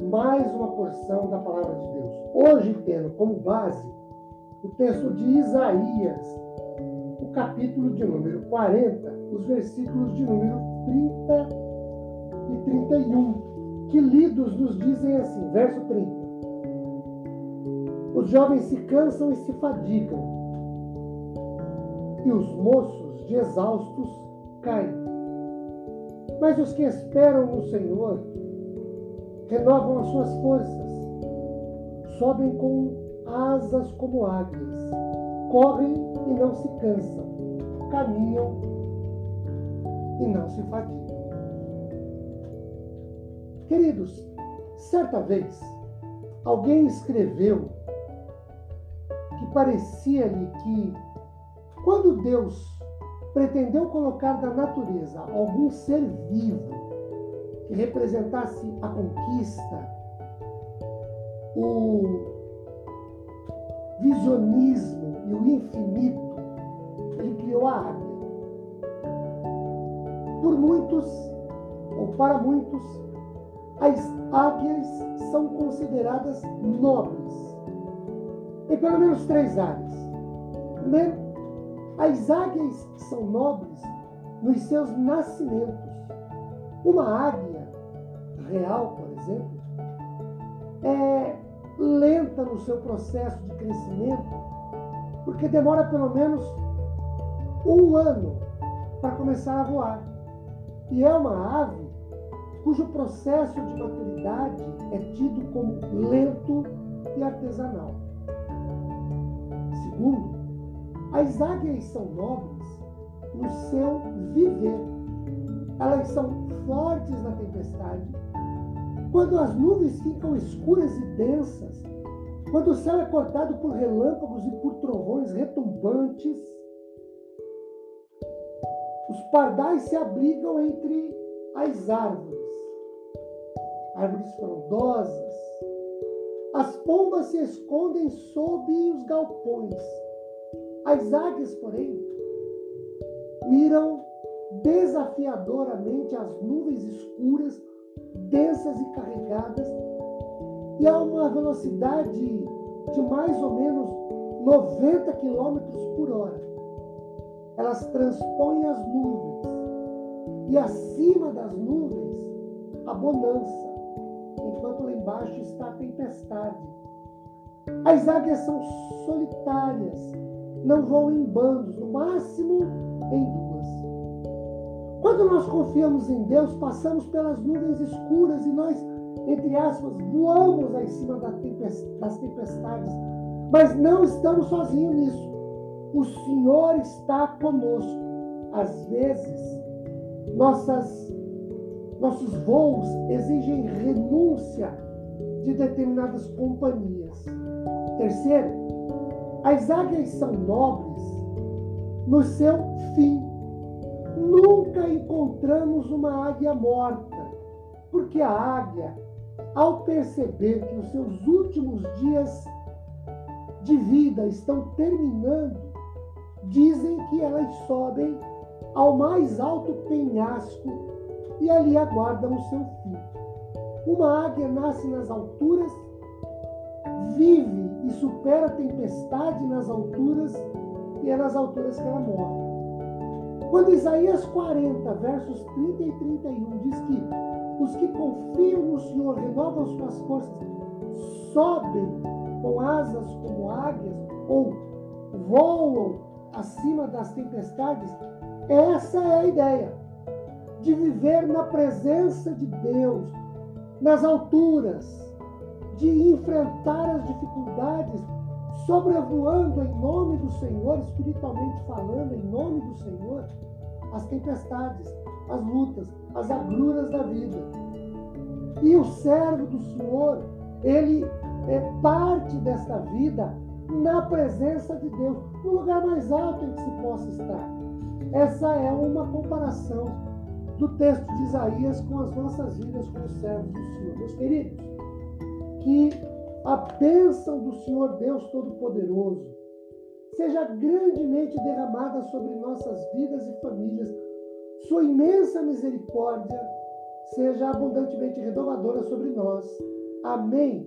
mais uma porção da palavra de Deus. Hoje, tendo como base o texto de Isaías, o capítulo de número 40, os versículos de número 30 e 31, que lidos nos dizem assim, verso 30. Os jovens se cansam e se fadigam, e os moços de exaustos caem. Mas os que esperam no Senhor renovam as suas forças, sobem com asas como águias, correm e não se cansam, caminham e não se fatigam. Queridos, certa vez alguém escreveu que parecia-lhe que quando Deus pretendeu colocar na natureza algum ser vivo que representasse a conquista, o visionismo e o infinito, ele criou a águia. Por muitos, ou para muitos, as águias são consideradas nobres, em pelo menos três áreas. Primeiro, as águias são nobres nos seus nascimentos. Uma águia real, por exemplo, é lenta no seu processo de crescimento, porque demora pelo menos um ano para começar a voar. E é uma ave cujo processo de maturidade é tido como lento e artesanal. Segundo, as águias são nobres no seu viver. Elas são fortes na tempestade quando as nuvens ficam escuras e densas, quando o céu é cortado por relâmpagos e por trovões retumbantes, os pardais se abrigam entre as árvores, árvores frondosas. As pombas se escondem sob os galpões. As águias, porém, miram desafiadoramente densas e carregadas, e a uma velocidade de mais ou menos 90 km por hora. Elas transpõem as nuvens, e acima das nuvens, a bonança, enquanto lá embaixo está a tempestade. As águias são solitárias, não voam em bandos, no máximo em. Quando nós confiamos em Deus, passamos pelas nuvens escuras e nós, entre aspas, voamos acima das tempestades. Mas não estamos sozinhos nisso. O Senhor está conosco. Às vezes, nossas, nossos voos exigem renúncia de determinadas companhias. Terceiro, as águias são nobres no seu fim nunca encontramos uma águia morta, porque a águia, ao perceber que os seus últimos dias de vida estão terminando, dizem que elas sobem ao mais alto penhasco e ali aguardam o seu fim. Uma águia nasce nas alturas, vive e supera a tempestade nas alturas, e é nas alturas que ela morre. Quando Isaías 40, versos 30 e 31 diz que os que confiam no Senhor renovam suas forças, sobem com asas como águias ou voam acima das tempestades, essa é a ideia de viver na presença de Deus, nas alturas, de enfrentar as dificuldades sobrevoando em nome do Senhor, espiritualmente falando, em nome do Senhor, as tempestades, as lutas, as agruras da vida. E o servo do Senhor, ele é, parte desta vida na presença de Deus, no lugar mais alto em que se possa estar. Essa é uma comparação do texto de Isaías com as nossas vidas como servos do Senhor. Meus queridos, que a bênção do Senhor Deus Todo-Poderoso seja grandemente derramada sobre nossas vidas e famílias, sua imensa misericórdia seja abundantemente renovadora sobre nós. Amém.